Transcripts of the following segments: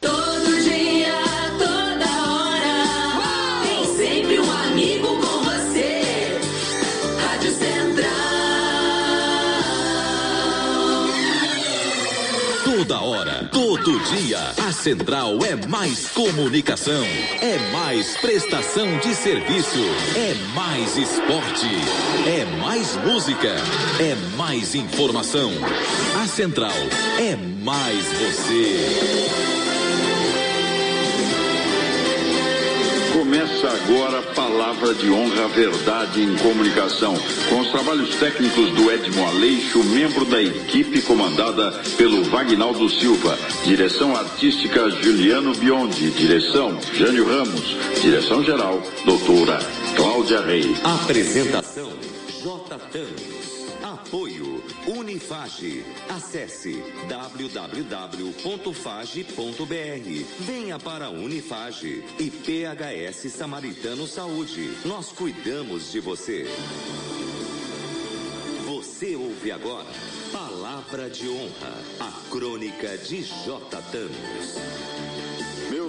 Todo dia, toda hora. Tem sempre um amigo com você. Rádio Central. Toda hora, todo dia, a Central é mais comunicação, é mais prestação de serviço, é mais esporte, é mais música, é mais informação. A Central é mais você. Começa agora a Palavra de Honra Verdade em Comunicação, com os trabalhos técnicos do Edmo Aleixo, membro da equipe comandada pelo Vagnaldo Silva. Direção artística Juliano Biondi. Direção Jânio Ramos. Direção geral, doutora Cláudia Rei. Apresentação J. Apoio Unifage. Acesse www.fage.br. Venha para a Unifage e PHS Samaritano Saúde. Nós cuidamos de você. Você ouve agora Palavra de Honra, a crônica de J. Thanos.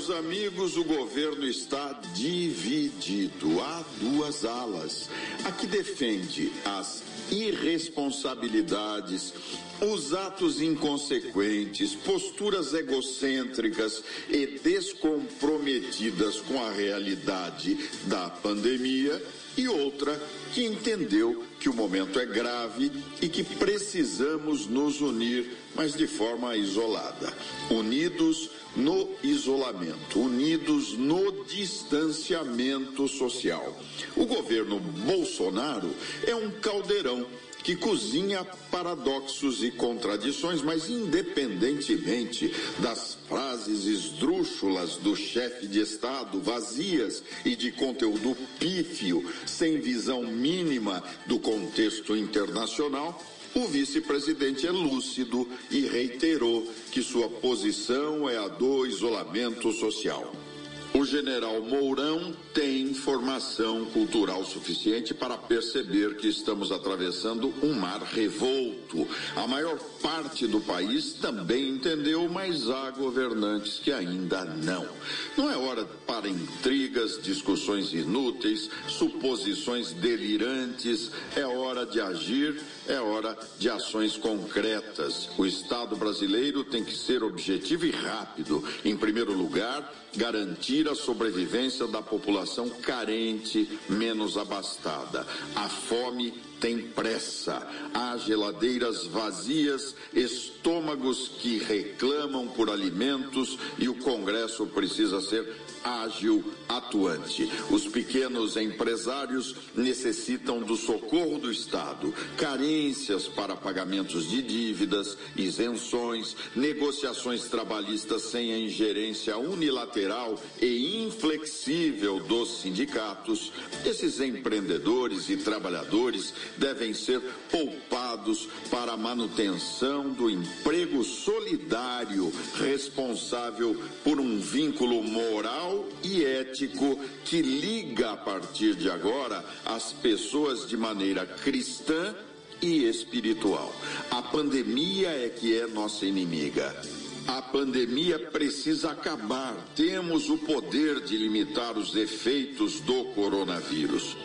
Amigos, o governo está dividido. Há duas alas. A que defende as irresponsabilidades, os atos inconsequentes, posturas egocêntricas e descomprometidas com a realidade da pandemia, e outra que entendeu que o momento é grave e que precisamos nos unir, mas de forma isolada. Unidos no isolamento, unidos no distanciamento social. O governo Bolsonaro é um caldeirão que cozinha paradoxos e contradições, mas independentemente das frases esdrúxulas do chefe de Estado, vazias e de conteúdo pífio, sem visão mínima do contexto internacional, o vice-presidente é lúcido e reiterou que sua posição é a do isolamento social. O general Mourão tem formação cultural suficiente para perceber que estamos atravessando um mar revolto. A maior parte do país também entendeu, mas há governantes que ainda não. Não é hora para intrigas, discussões inúteis, suposições delirantes. É hora de agir, é hora de ações concretas. O Estado brasileiro tem que ser objetivo e rápido. Em primeiro lugar, garantir a sobrevivência da população carente, menos abastada. A fome tem pressa. Há geladeiras vazias, estômagos que reclamam por alimentos e o Congresso precisa ser ágil, atuante. Os pequenos empresários necessitam do socorro do Estado, carências para pagamentos de dívidas, isenções, negociações trabalhistas sem a ingerência unilateral e inflexível dos sindicatos. Esses empreendedores e trabalhadores devem ser poupados para a manutenção do emprego solidário, responsável por um vínculo moral e ético que liga a partir de agora as pessoas de maneira cristã e espiritual. A pandemia é que é nossa inimiga. A pandemia precisa acabar. Temos o poder de limitar os efeitos do coronavírus.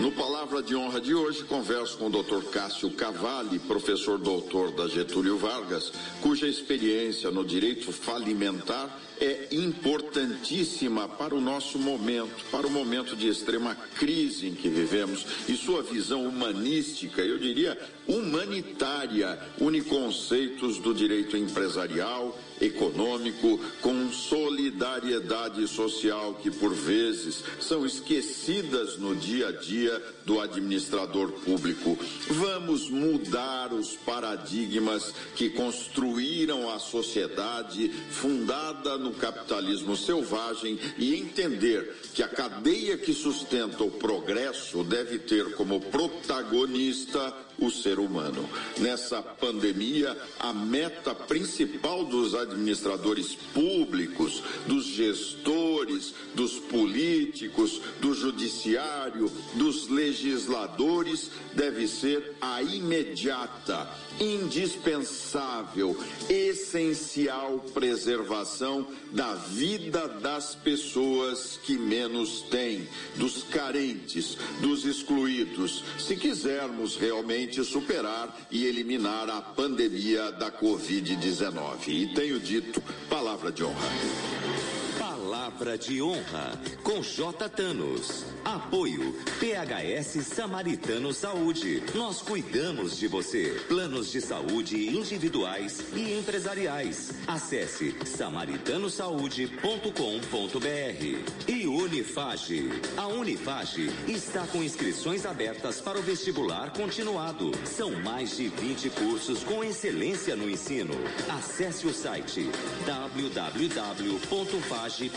No Palavra de Honra de hoje, converso com o Dr. Cássio Cavalli, professor doutor da Getúlio Vargas, cuja experiência no direito falimentar é importantíssima para o nosso momento, para o momento de extrema crise em que vivemos e sua visão humanística, eu diria humanitária, une conceitos do direito empresarial, econômico, com solidariedade social que por vezes são esquecidas no dia a dia do administrador público. Vamos mudar os paradigmas que construíram a sociedade fundada no capitalismo selvagem e entender que a cadeia que sustenta o progresso deve ter como protagonista o ser humano. Nessa pandemia, a meta principal dos administradores públicos, dos gestores, dos políticos, do judiciário, dos legisladores deve ser a imediata, indispensável, essencial preservação da vida das pessoas que menos têm, dos carentes, dos excluídos, se quisermos realmente superar e eliminar a pandemia da Covid-19. E tenho dito, palavra de honra. Palavra de honra com J. Thanos. Apoio PHS Samaritano Saúde. Nós cuidamos de você. Planos de saúde individuais e empresariais. Acesse samaritanosaúde.com.br. E Unifage. A Unifage está com inscrições abertas para o vestibular continuado. São mais de 20 cursos com excelência no ensino. Acesse o site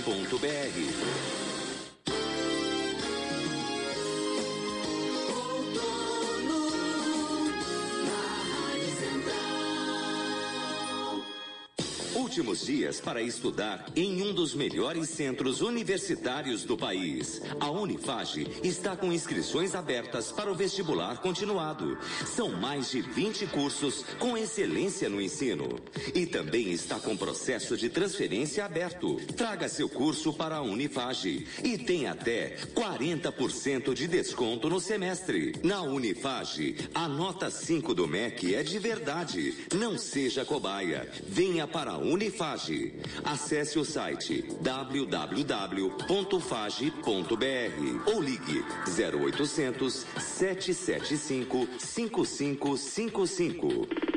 www.fage.br. Últimos dias para estudar em um dos melhores centros universitários do país. A Unifage está com inscrições abertas para o vestibular continuado. São mais de 20 cursos com excelência no ensino. E também está com processo de transferência aberto. Traga seu curso para a Unifage e tem até 40% de desconto no semestre. Na Unifage, a nota 5 do MEC é de verdade. Não seja cobaia. Venha para a Unifage. Acesse o site www.fage.br ou ligue 0800 775 5555.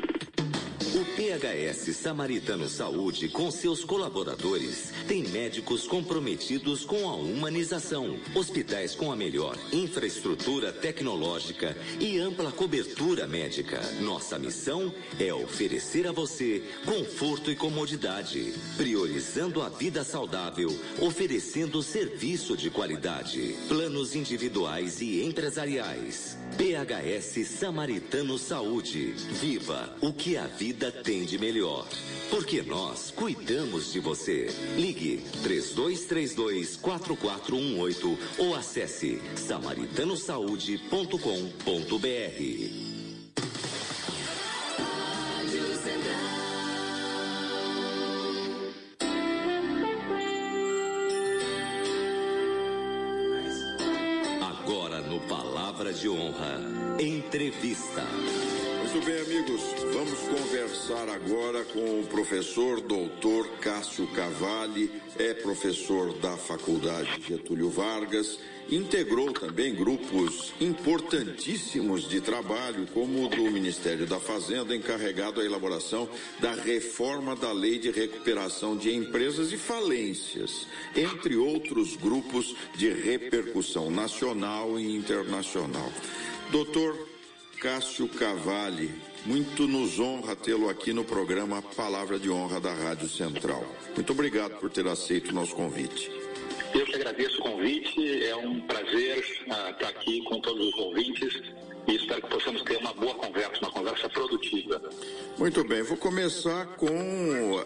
O PHS Samaritano Saúde, com seus colaboradores, tem médicos comprometidos com a humanização, hospitais com a melhor infraestrutura tecnológica e ampla cobertura médica. Nossa missão é oferecer a você conforto e comodidade, priorizando a vida saudável, oferecendo serviço de qualidade, planos individuais e empresariais. PHS Samaritano Saúde. Viva o que a vida tem de melhor. Porque nós cuidamos de você. Ligue 3232 4418 ou acesse samaritanosaúde.com.br. Agora no Palavra de Honra, entrevista. Muito bem, amigos, vamos conversar agora com o professor doutor Cássio Cavalli, é professor da Faculdade Getúlio Vargas, integrou também grupos importantíssimos de trabalho, como o do Ministério da Fazenda, encarregado da elaboração da reforma da Lei de Recuperação de Empresas e Falências, entre outros grupos de repercussão nacional e internacional. Doutor Cássio Cavalli, muito nos honra tê-lo aqui no programa Palavra de Honra da Rádio Central. Muito obrigado por ter aceito o nosso convite. Eu que agradeço o convite, é um prazer ah, estar aqui com todos os ouvintes e espero que possamos ter uma boa conversa. Muito bem, vou começar com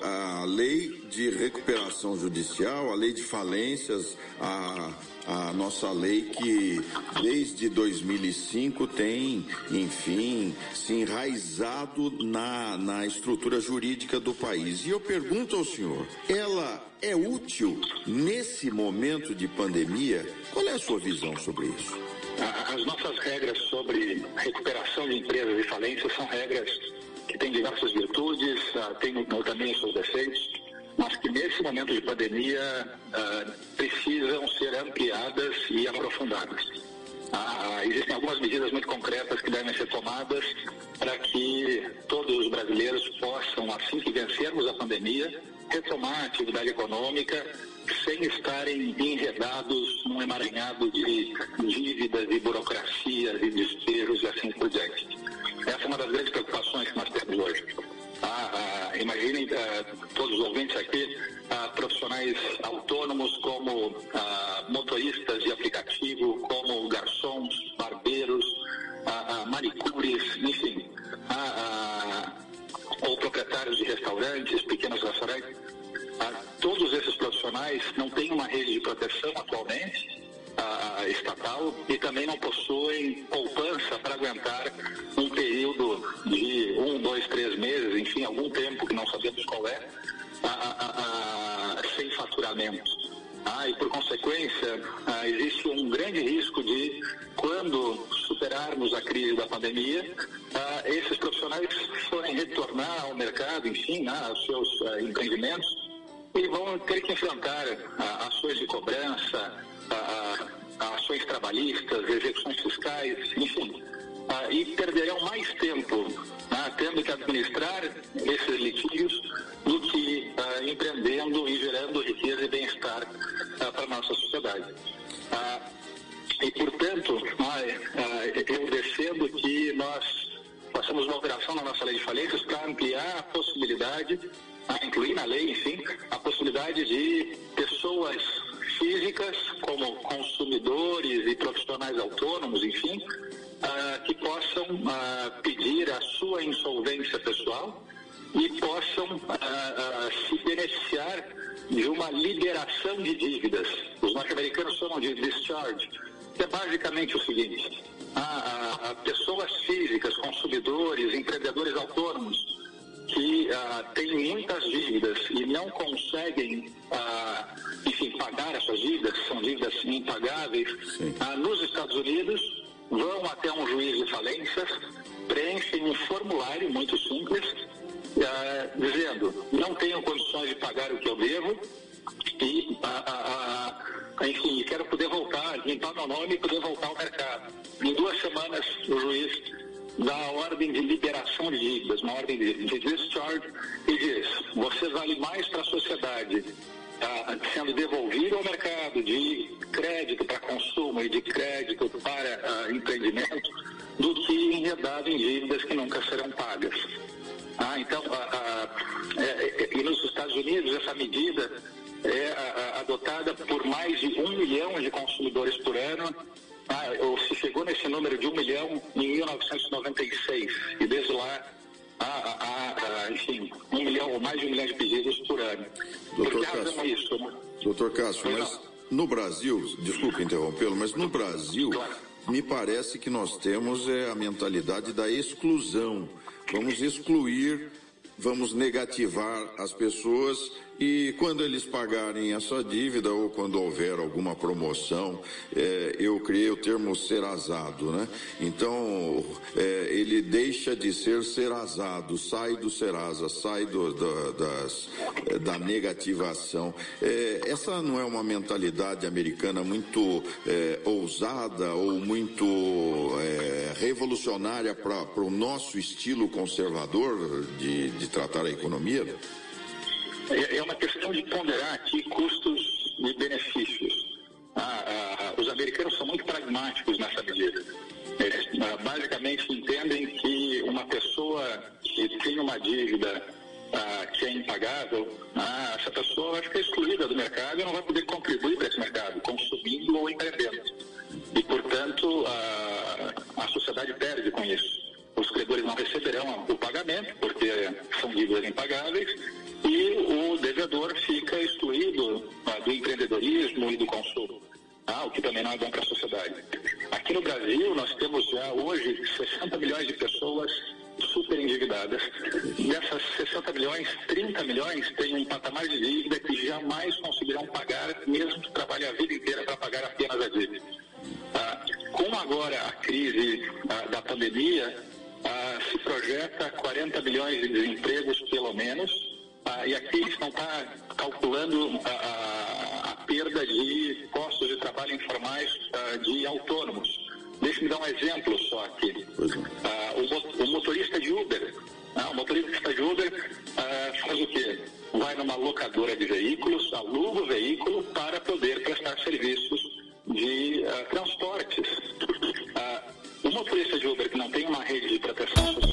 a lei de recuperação judicial, a lei de falências, a, a nossa lei que desde 2005 tem, enfim, se enraizado na, na estrutura jurídica do país. E eu pergunto ao senhor, ela é útil nesse momento de pandemia? Qual é a sua visão sobre isso? As nossas regras sobre recuperação de empresas e falências são regras que têm diversas virtudes, ah, têm também os seus defeitos, mas que nesse momento de pandemia ah, precisam ser ampliadas e aprofundadas. Ah, existem algumas medidas muito concretas que devem ser tomadas para que todos os brasileiros possam, assim que vencermos a pandemia, retomar a atividade econômica sem estarem enredados num emaranhado de dívidas e burocracias e despejos e assim por diante. Essa é uma das grandes preocupações que nós temos hoje. Ah, ah, imaginem ah, todos os ouvintes aqui, ah, profissionais autônomos como ah, motoristas de aplicativo, como garçons, barbeiros, ah, manicures, enfim, ou proprietários de restaurantes, pequenos restaurantes. Todos esses profissionais não têm uma rede de proteção atualmente estatal e também não possuem poupança para aguentar um período de um, dois, três meses, enfim, algum tempo que não sabemos qual é, ah, ah, sem faturamento. Ah, e por consequência, ah, existe um grande risco de, quando superarmos a crise da pandemia, ah, esses profissionais forem retornar ao mercado, enfim, né, aos seus ah, empreendimentos, e vão ter que enfrentar ah, ações de cobrança, ah, ah, ações trabalhistas, execuções fiscais, enfim, ah, e perderão mais tempo ah, tendo que administrar esses litígios do que ah, empreendendo e gerando riqueza e bem-estar ah, para a nossa sociedade. E, portanto, ah, eu defendo que nós façamos uma operação na nossa lei de falências para ampliar a possibilidade, a incluir na lei, enfim, a possibilidade de pessoas físicas, como consumidores e profissionais autônomos, enfim, ah, que possam ah, pedir a sua insolvência pessoal e possam ah, se beneficiar de uma liberação de dívidas. Os norte-americanos chamam de discharge, que é basicamente o seguinte: pessoas físicas, consumidores, empreendedores autônomos que ah, têm muitas dívidas e não conseguem, ah, enfim, pagar essas dívidas, são dívidas impagáveis, ah, nos Estados Unidos, vão até um juiz de falências, preenchem um formulário muito simples, dizendo, não tenho condições de pagar o que eu devo e, ah, enfim, quero poder voltar, limpar meu nome e poder voltar ao mercado. Em duas semanas, o juiz dá a ordem de liberação de dívidas, uma ordem de, de discharge, e diz, você vale mais para a sociedade ah, sendo devolvido ao mercado de crédito para consumo e de crédito para ah, empreendimento do que enredado em dívidas que nunca serão pagas. Ah, então, ah, ah, é, é, e nos Estados Unidos essa medida é ah, adotada por mais de um milhão de consumidores por ano, ah, ou se chegou nesse número de um milhão em 1996, e desde lá há, há, enfim, um milhão ou mais de um milhão de pedidos por ano. Doutor por que razão Cássio. é isso? Doutor Cássio, mas no Brasil, desculpe interrompê-lo, mas no Brasil, me parece que nós temos é, a mentalidade da exclusão. Vamos excluir, vamos negativar as pessoas e quando eles pagarem essa dívida ou quando houver alguma promoção, é, eu criei o termo serazado, né? Então, é, ele deixa de ser serazado, sai do serasa, sai do, da, das, é, da negativação. É, essa não é uma mentalidade americana muito é, ousada ou muito é, revolucionária para o nosso estilo conservador de, de tratar a economia? É é uma questão de ponderar aqui custos e benefícios. Ah, ah, os americanos são muito pragmáticos nessa medida. Eles ah, basicamente entendem que uma pessoa que tem uma dívida ah, que é impagável, ah, essa pessoa vai ficar excluída do mercado e não vai poder contribuir para esse mercado, consumindo ou empreendendo. E, portanto, a sociedade perde com isso. Os credores não receberão o pagamento, porque são dívidas impagáveis, e o devedor fica excluído ah, do empreendedorismo e do consumo, ah, o que também não é bom para a sociedade. Aqui no Brasil, nós temos já hoje 60 milhões de pessoas super endividadas. Dessas 60 milhões, 30 milhões têm um patamar de dívida que jamais conseguirão pagar, mesmo que trabalhem a vida inteira para pagar apenas a dívida. Ah, com agora a crise ah, da pandemia, se projeta 40 milhões de desempregos, pelo menos, ah, e aqui a gente não está calculando a, a- a perda de postos de trabalho informais ah, de autônomos. Deixe-me dar um exemplo só aqui. Ah, o, o motorista de Uber, ah, o motorista de Uber ah, faz o quê? Vai numa locadora de veículos, aluga o veículo para poder prestar serviços de ah, transportes. Ah, o motorista de Uber que não tem uma rede de proteção social,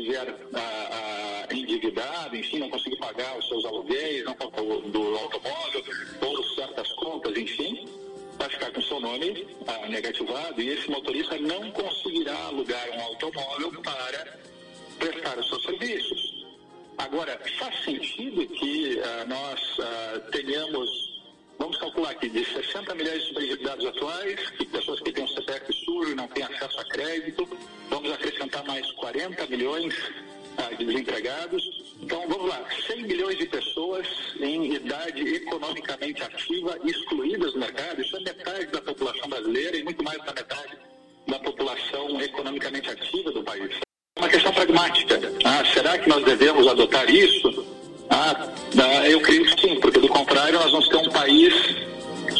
estiver ah, ah, endividado, enfim, não conseguir pagar os seus aluguéis não, do automóvel, ou certas contas, enfim, vai ficar com seu nome ah, negativado e esse motorista não conseguirá alugar um automóvel para prestar os seus serviços. Agora, faz sentido que ah, nós ah, tenhamos, vamos calcular aqui, de 60 milhões de endividados atuais, que pessoas que têm um CPF e não têm acesso a crédito, vamos acrescentar mais 40 milhões ah, de desempregados. Então, vamos lá, 100 milhões de pessoas em idade economicamente ativa excluídas do mercado, isso é metade da população brasileira e muito mais da metade da população economicamente ativa do país. É uma questão pragmática. Ah, será que nós devemos adotar isso? Ah, eu creio que sim, porque do contrário nós vamos ter um país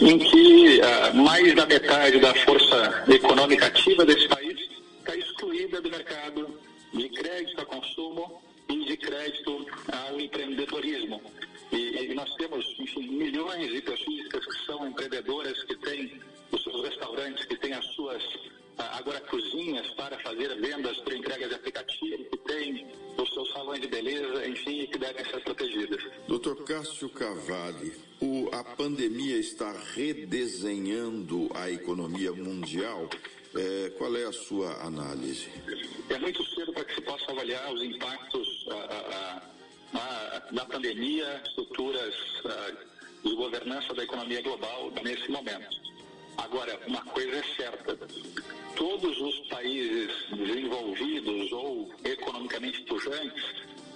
em que ah, mais da metade da força econômica ativa desse país está excluída do mercado de crédito a consumo e de crédito ao empreendedorismo. E, e nós temos, enfim, milhões de pessoas que são empreendedoras, que têm os seus restaurantes, que têm as suas agora cozinhas para fazer vendas por entregas de aplicativo, que têm os seus salões de beleza, enfim, que devem ser protegidas. Dr. Cássio Cavalli, o- a pandemia está redesenhando a economia mundial. É, qual é a sua análise? É muito cedo para que se possa avaliar os impactos ah, ah, ah, da pandemia, estruturas ah, de governança da economia global nesse momento. Agora, uma coisa é certa: todos os países desenvolvidos ou economicamente pujantes,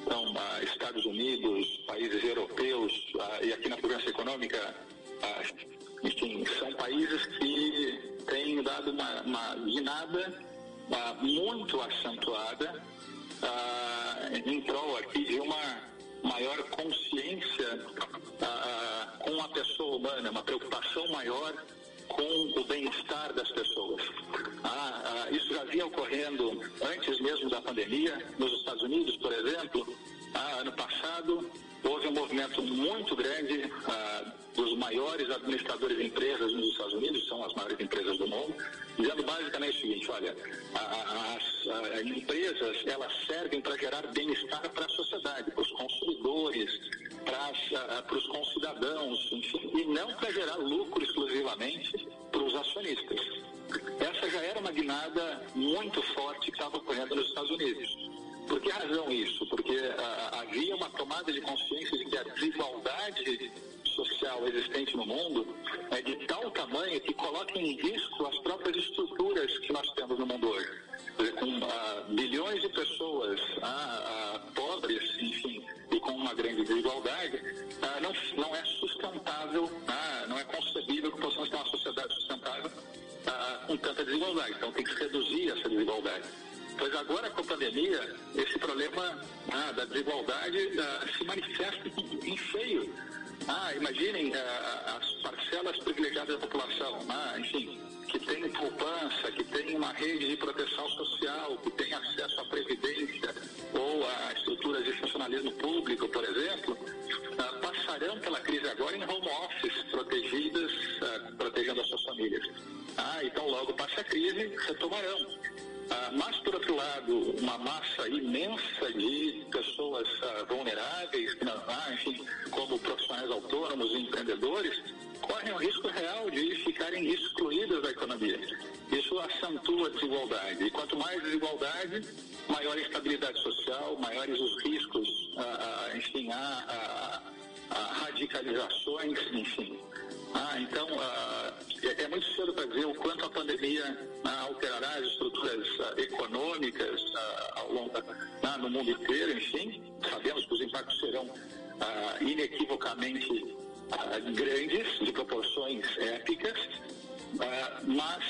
então ah, Estados Unidos, países europeus ah, e aqui na pujança econômica, ah, enfim, são países que têm dado uma, uma guinada muito acentuada em prol aqui de uma maior consciência com a pessoa humana, uma preocupação maior com o bem-estar das pessoas. Ah, ah, isso já vinha ocorrendo antes mesmo da pandemia, nos Estados Unidos, por exemplo. Ah, ano passado houve um movimento muito grande ah, dos maiores administradores de empresas nos Estados Unidos, são as maiores empresas do mundo, dizendo basicamente o seguinte, olha, as empresas elas servem para gerar bem-estar para a sociedade, para os consumidores, para para os concidadãos, enfim, e não para gerar lucro exclusivamente para os acionistas. Essa já era uma guinada muito forte que estava ocorrendo nos Estados Unidos. Por que razão isso? Porque ah, havia uma tomada de consciência de que a desigualdade social existente no mundo é de tal tamanho que coloca em risco as próprias estruturas que nós temos no mundo hoje. Com ah, bilhões de pessoas ah, ah, pobres, enfim, e com uma grande desigualdade, ah, não, não é sustentável, ah, não é concebível que possamos ter uma sociedade sustentável ah, com tanta desigualdade. Então tem que se reduzir essa desigualdade. Pois agora com a pandemia, esse problema ah, da desigualdade ah, se manifesta em- em feio. Ah, imaginem ah, as parcelas privilegiadas da população, ah, enfim, que tem poupança, que tem uma rede de proteção social, que tem acesso à previdência ou a estruturas de funcionalismo público, por exemplo, ah, passarão pela crise agora em home office, protegidas, ah, protegendo as suas famílias. Ah, então logo passa a crise, retomarão. Ah, mas, por outro lado, uma massa imensa de pessoas ah, vulneráveis, ah, enfim, como profissionais autônomos e empreendedores, correm o risco real de ficarem excluídas da economia. Isso acentua a desigualdade. E quanto mais desigualdade, maior a instabilidade social, maiores os riscos, ah, ah, enfim, a, radicalizações, enfim. Ah, então, ah, é, é muito cedo para dizer o quanto a pandemia alterará as estruturas econômicas ao longo da- no mundo inteiro, enfim. Sabemos que os impactos serão inequivocamente ah, grandes, de proporções épicas, ah, mas,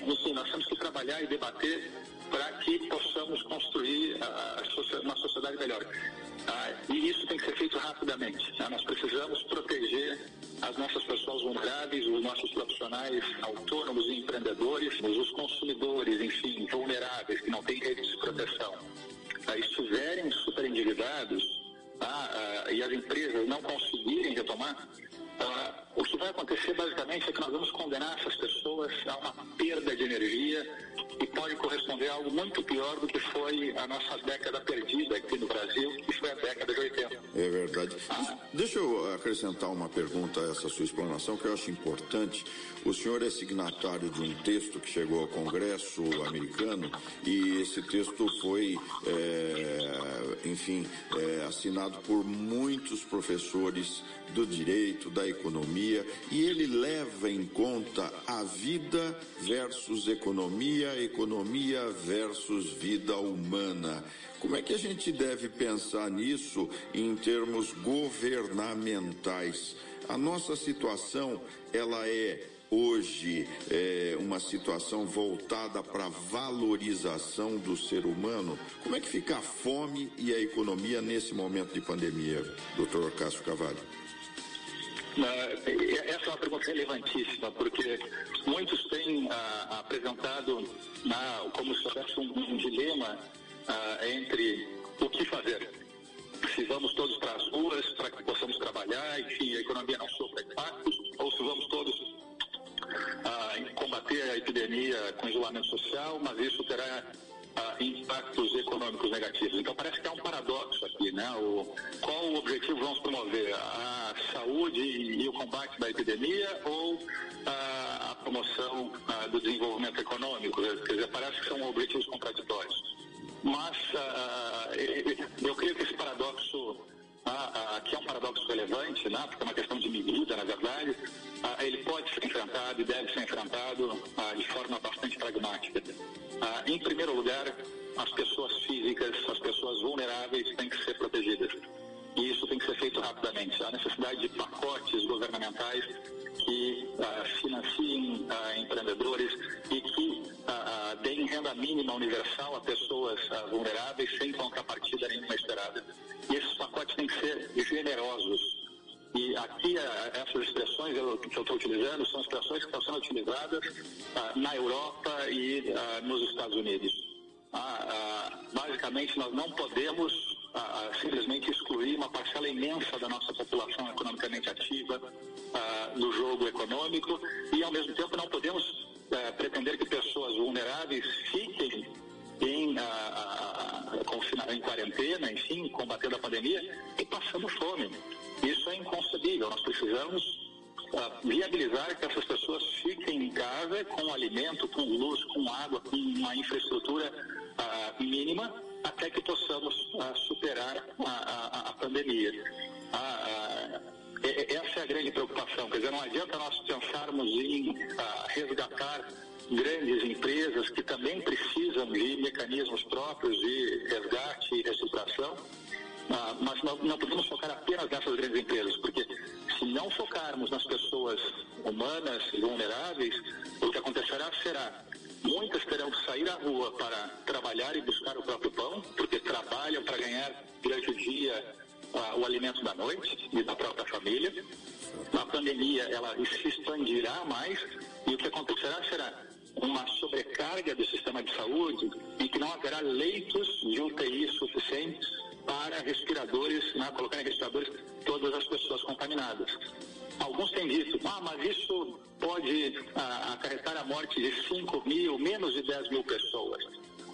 enfim, nós temos que trabalhar e debater para que possamos construir uma sociedade melhor. E isso tem que ser feito rapidamente. tá? Nós precisamos proteger as nossas pessoas vulneráveis, os nossos profissionais autônomos e empreendedores, os consumidores, enfim, vulneráveis, que não têm redes de proteção, estiverem super endividados tá, e as empresas não conseguirem retomar, ah, o que vai acontecer basicamente é que nós vamos condenar essas pessoas a uma perda de energia e pode corresponder a algo muito pior do que foi a nossa década perdida aqui no Brasil, que foi a década de 80. É verdade. Deixa eu acrescentar uma pergunta a essa sua explanação que eu acho importante. O senhor é signatário de um texto que chegou ao Congresso americano e esse texto foi, é, enfim, é, assinado por muitos professores do direito, da economia e ele leva em conta a vida versus economia, economia versus vida humana. Como é que a gente deve pensar nisso em termos governamentais? A nossa situação, ela é hoje é, uma situação voltada para a valorização do ser humano. Como é que fica a fome e a economia nesse momento de pandemia, doutor Cássio Cavalho? Ah, essa é uma pergunta relevantíssima, porque muitos têm ah, apresentado como se houvesse um, um dilema ah, entre o que fazer. Se vamos todos para as ruas para que possamos trabalhar, enfim, a economia não sofra impactos, ou se vamos todos ah, combater a epidemia com isolamento social, mas isso terá ah, impactos econômicos negativos. Então parece que há um paradoxo aqui, né? O, qual o objetivo vamos promover? A saúde e, o combate da epidemia ou ah, a promoção ah, do desenvolvimento econômico? Quer dizer, parece que são objetivos contraditórios. Mas eu creio que esse paradoxo ah, ah, que é um paradoxo relevante, né, porque é uma questão de medida, na verdade, ah, ele pode ser enfrentado e deve ser enfrentado primeiro lugar, as Isso é inconcebível. Nós precisamos ah, viabilizar que essas pessoas fiquem em casa com alimento, com luz, com água, com uma infraestrutura ah, mínima até que possamos ah, superar a, a- a pandemia. E- e- essa é a grande preocupação. Quer dizer, não adianta nós pensarmos em resgatar grandes empresas que também precisam de mecanismos próprios de resgate e reestruturação, ah, mas não, podemos focar apenas nessas grandes empresas, porque se não focarmos nas pessoas humanas e vulneráveis, o que acontecerá será muitas terão que sair à rua para trabalhar e buscar o próprio pão, porque trabalham para ganhar durante o dia ah, o alimento da noite e da própria família. A pandemia ela se expandirá mais e o que acontecerá será uma sobrecarga do sistema de saúde e que não haverá leitos de UTI suficientes para respiradores, né, colocar em respiradores todas as pessoas contaminadas. Alguns têm dito, ah, mas isso pode ah, acarretar a morte de 5 mil, menos de 10 mil pessoas.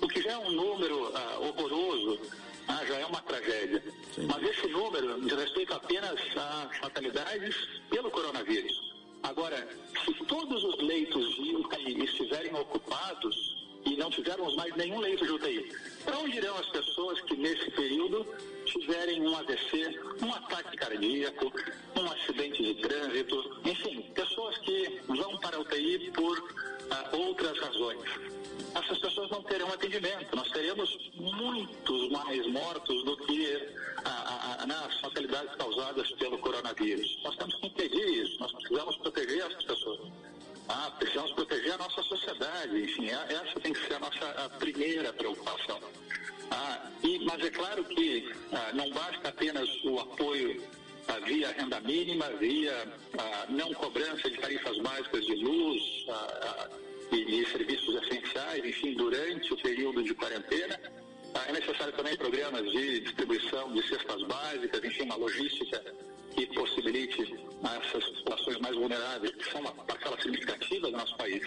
O que já é um número ah, horroroso, ah, já é uma tragédia. Mas esse número diz respeito apenas a fatalidades pelo coronavírus. Agora, se todos os leitos de UTI estiverem ocupados não tivermos mais nenhum leito de UTI, para onde irão as pessoas que nesse período tiverem um AVC, um ataque cardíaco, um acidente de trânsito, enfim, pessoas que vão para a UTI por ah, outras razões? essas pessoas não terão atendimento. Nós teremos muitos mais mortos do que a, a, a, nas fatalidades causadas pelo coronavírus. Nós temos que impedir isso, nós precisamos proteger essas pessoas. Ah, precisamos proteger a nossa sociedade. Enfim, é- essa tem que ser a nossa primeira preocupação. Ah, e, mas é claro que ah, não basta apenas o apoio ah, via renda mínima, via ah, não cobrança de tarifas básicas de luz ah, ah, e de serviços essenciais, enfim, durante o período de quarentena. É necessário também programas de distribuição de cestas básicas, enfim, uma logística que possibilite a essas populações mais vulneráveis, que são uma parcela significativa do nosso país,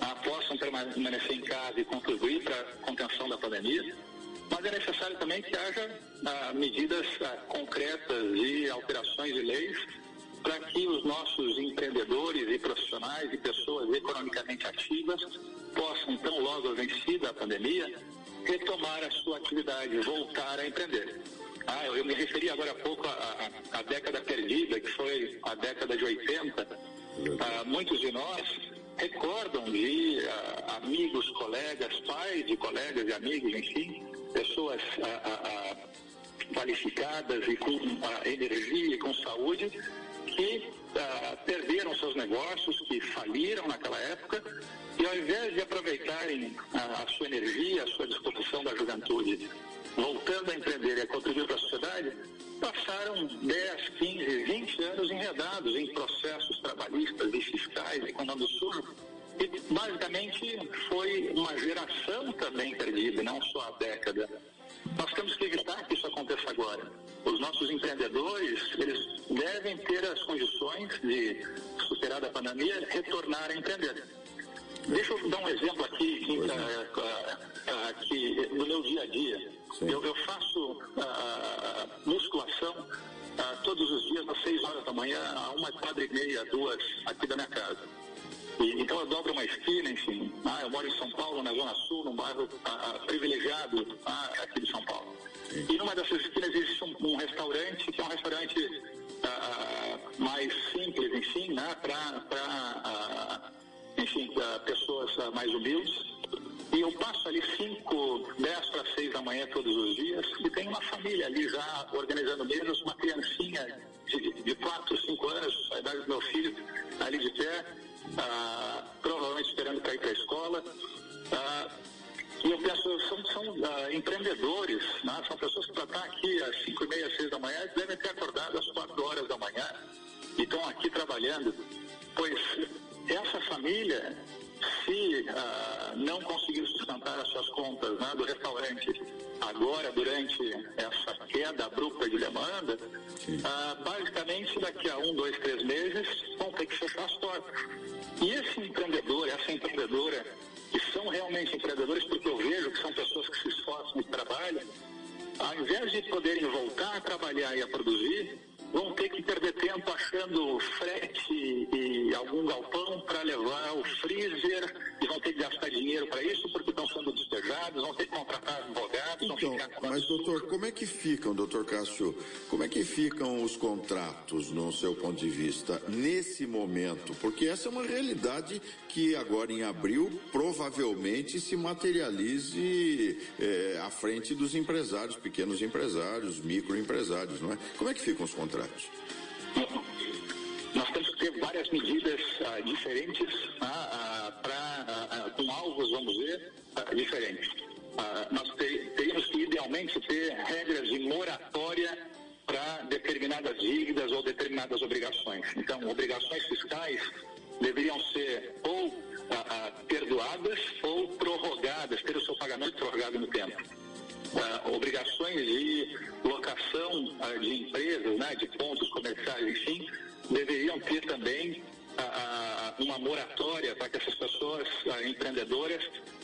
ah, possam permanecer em casa e contribuir para a contenção da pandemia. Mas é necessário também que haja ah, medidas ah, concretas e alterações de leis para que os nossos empreendedores e profissionais e pessoas economicamente ativas possam, tão logo vencida a pandemia, retomar a sua atividade, voltar a empreender. Ah, eu, me referi agora há pouco à, década perdida, que foi a década de 80. Ah, muitos de nós recordam de ah, amigos, colegas, pais de colegas e amigos, enfim, pessoas ah, ah, ah, qualificadas e com ah, energia e com saúde que perderam seus negócios, que faliram naquela época e ao invés de aproveitarem ah, a sua energia, a sua disposição da juventude, voltando a passaram 10, 15, 20 anos enredados em processos trabalhistas e fiscais e com nome sujo. E basicamente foi uma geração também perdida, não só a década. Nós temos que evitar que isso aconteça agora. Os nossos empreendedores, eles devem ter as condições de, superada a pandemia, retornar a empreender. Deixa eu dar um exemplo aqui, que, ah, ah, ah, que no meu dia a dia. Eu, eu faço ah, musculação ah, todos os dias, às 6 horas da manhã, a uma quadra e meia, duas, aqui da minha casa. E, então eu dobro uma esquina, enfim. Ah, eu moro em São Paulo, na Zona Sul, num bairro ah, privilegiado ah, aqui de São Paulo. E numa dessas esquinas existe um, um restaurante, que é um restaurante ah, mais simples, enfim, né, para enfim, pessoas mais humildes. E eu passo ali 5, 10 para 6 da manhã todos os dias e tem uma família ali já organizando mesas, uma criancinha de 4, 5 anos, a idade do meu filho, ali de pé, ah, provavelmente esperando para ir para a escola. Ah, e eu penso, são, são ah, empreendedores, né? são pessoas que para estar aqui às 5 e meia, 6 da manhã, devem ter acordado às 4 horas da manhã e estão aqui trabalhando. Pois essa família, se ah, não conseguir sustentar as suas contas né, do restaurante agora, durante essa queda abrupta de demanda, ah, basicamente daqui a um, dois, três meses vão ter que fechar as portas. E esse empreendedor, essa empreendedora, que são realmente empreendedores, porque eu vejo que são pessoas que se esforçam e trabalham, ao invés de poderem voltar a trabalhar e a produzir, vão ter que perder tempo achando frete e algum galpão para levar o freezer e vão ter que gastar dinheiro para isso porque estão sendo despejados, vão ter que contratar advogados, Então, mas doutor, como é que ficam, doutor Cássio, como é que ficam os contratos no seu ponto de vista nesse momento? Porque essa é uma realidade que agora em abril provavelmente se materialize eh, à frente dos empresários, pequenos empresários, microempresários, não é? Como é que ficam os contratos? Nós temos que ter várias medidas ah, diferentes para com alvos, vamos dizer, ah, diferentes. Ah, nós te- idealmente ter regras de moratória para determinadas dívidas ou determinadas obrigações. Então, obrigações fiscais deveriam ser ou perdoadas ou prorrogadas, ter o seu pagamento prorrogado no tempo ah, obrigações de locação ah, de empresas, né, de pontos comerciais, enfim, deveriam ter também ah, uma moratória para que essas pessoas empreendedoras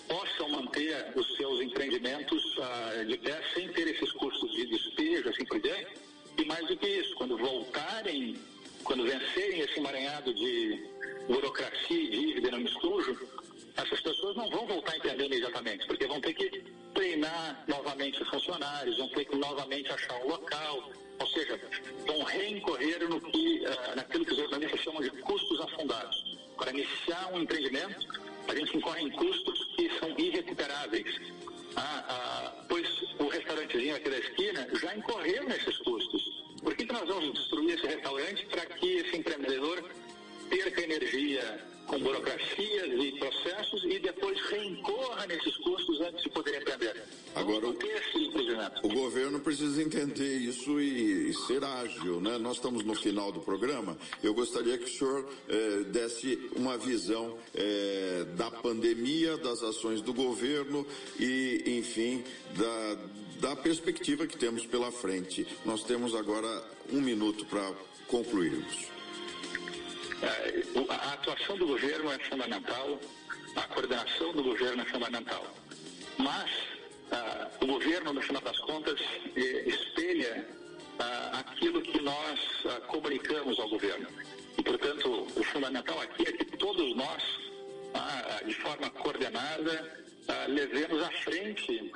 possam manter os seus empreendimentos ah, de pé sem ter esses custos de despejo, assim por diante. E mais do que isso, quando voltarem, quando vencerem esse emaranhado de burocracia e dívida no sujo, essas pessoas não vão voltar a empreender imediatamente, porque vão ter que treinar novamente os funcionários, vão ter que novamente achar um local, ou seja, vão reincorrer no que, ah, naquilo que os economistas chamam de custos afundados. Para iniciar um empreendimento, a gente incorre em custos que são irrecuperáveis. Ah, ah, pois o restaurantezinho aqui da esquina já incorreu nesses custos. Por que, que nós vamos destruir esse restaurante para que esse empreendedor perca energia, com burocracias e processos e depois reincorra nesses custos antes de poder empreender. Agora, o, o governo precisa entender isso e, e, ser ágil, né? Nós estamos no final do programa. Eu gostaria que o senhor eh, desse uma visão eh, da pandemia, das ações do governo e, enfim, da, da perspectiva que temos pela frente. Nós temos agora um minuto para concluirmos. É, a atuação do governo é fundamental, a coordenação do governo é fundamental. Mas ah, o governo, no final das contas, eh, espelha ah, aquilo que nós ah, comunicamos ao governo. E, portanto, o fundamental aqui é que todos nós, ah, de forma coordenada, levemos à frente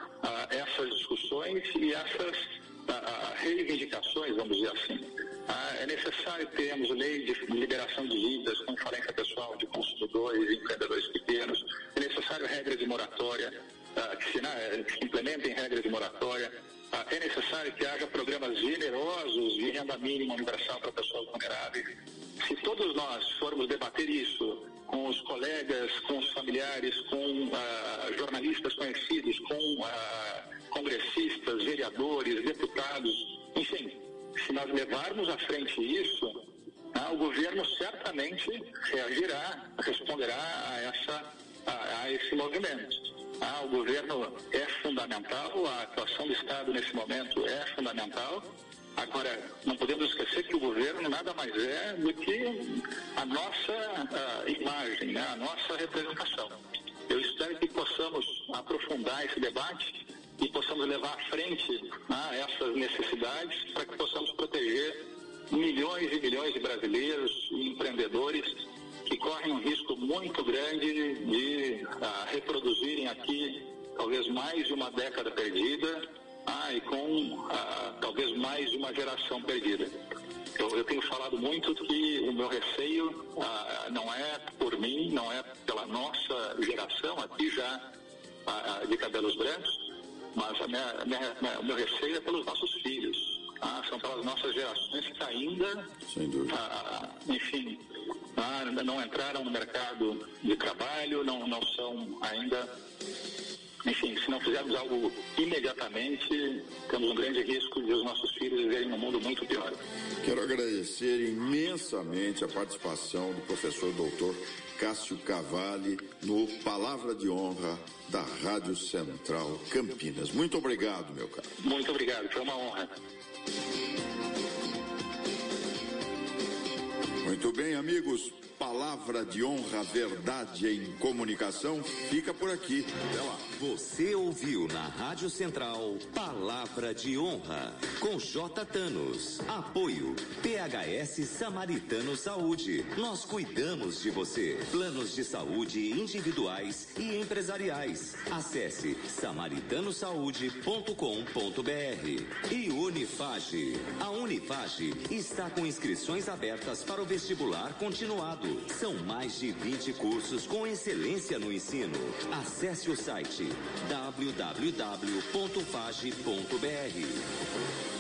essas discussões e essas reivindicações, vamos dizer assim. É necessário termos lei de liberação de dívidas com falência pessoal de consumidores e empreendedores pequenos. É necessário regras de moratória ah, que, se, né, que implementem regras de moratória. Ah, é necessário que haja programas generosos de renda mínima universal para pessoas vulneráveis. Se todos nós formos debater isso com os colegas, com os familiares, com uh, jornalistas conhecidos, com uh, congressistas, vereadores, deputados, enfim, se nós levarmos à frente isso, uh, o governo certamente reagirá, responderá a, essa, a, a esse movimento. Ah, o governo é fundamental, a atuação do Estado nesse momento é fundamental. Agora, não podemos esquecer que o governo nada mais é do que a nossa uh, imagem, né? a nossa representação. Eu espero que possamos aprofundar esse debate e possamos levar à frente né, essas necessidades para que possamos proteger milhões e milhões de brasileiros e empreendedores que correm um risco muito grande de uh, reproduzirem aqui talvez mais de uma década perdida ah, e com uh, talvez mais de uma geração perdida. Eu, eu, tenho falado muito que o meu receio uh, não é por mim, não é pela nossa geração aqui já de cabelos brancos, mas a minha, minha, minha, o meu receio é pelos nossos filhos. Ah, são pelas nossas gerações que ainda, ah, enfim, ah, não entraram no mercado de trabalho, não, não são ainda. Enfim, se não fizermos algo imediatamente, temos um grande risco de os nossos filhos viverem um mundo muito pior. Quero agradecer imensamente a participação do professor doutor Cássio Cavalli no Palavra de Honra da Rádio Central Campinas. Muito obrigado, meu caro. Muito obrigado, foi uma honra. Muito bem, amigos. Palavra de honra, verdade em comunicação, fica por aqui. Até lá. Você ouviu na Rádio Central Palavra de Honra com J. Thanos. Apoio PHS Samaritano Saúde. Nós cuidamos de você. Planos de saúde individuais e empresariais. Acesse samaritanosaúde.com.br. E Unifage. A Unifage está com inscrições abertas para o vestibular continuado. São mais de 20 cursos com excelência no ensino. Acesse o site www.fage.br.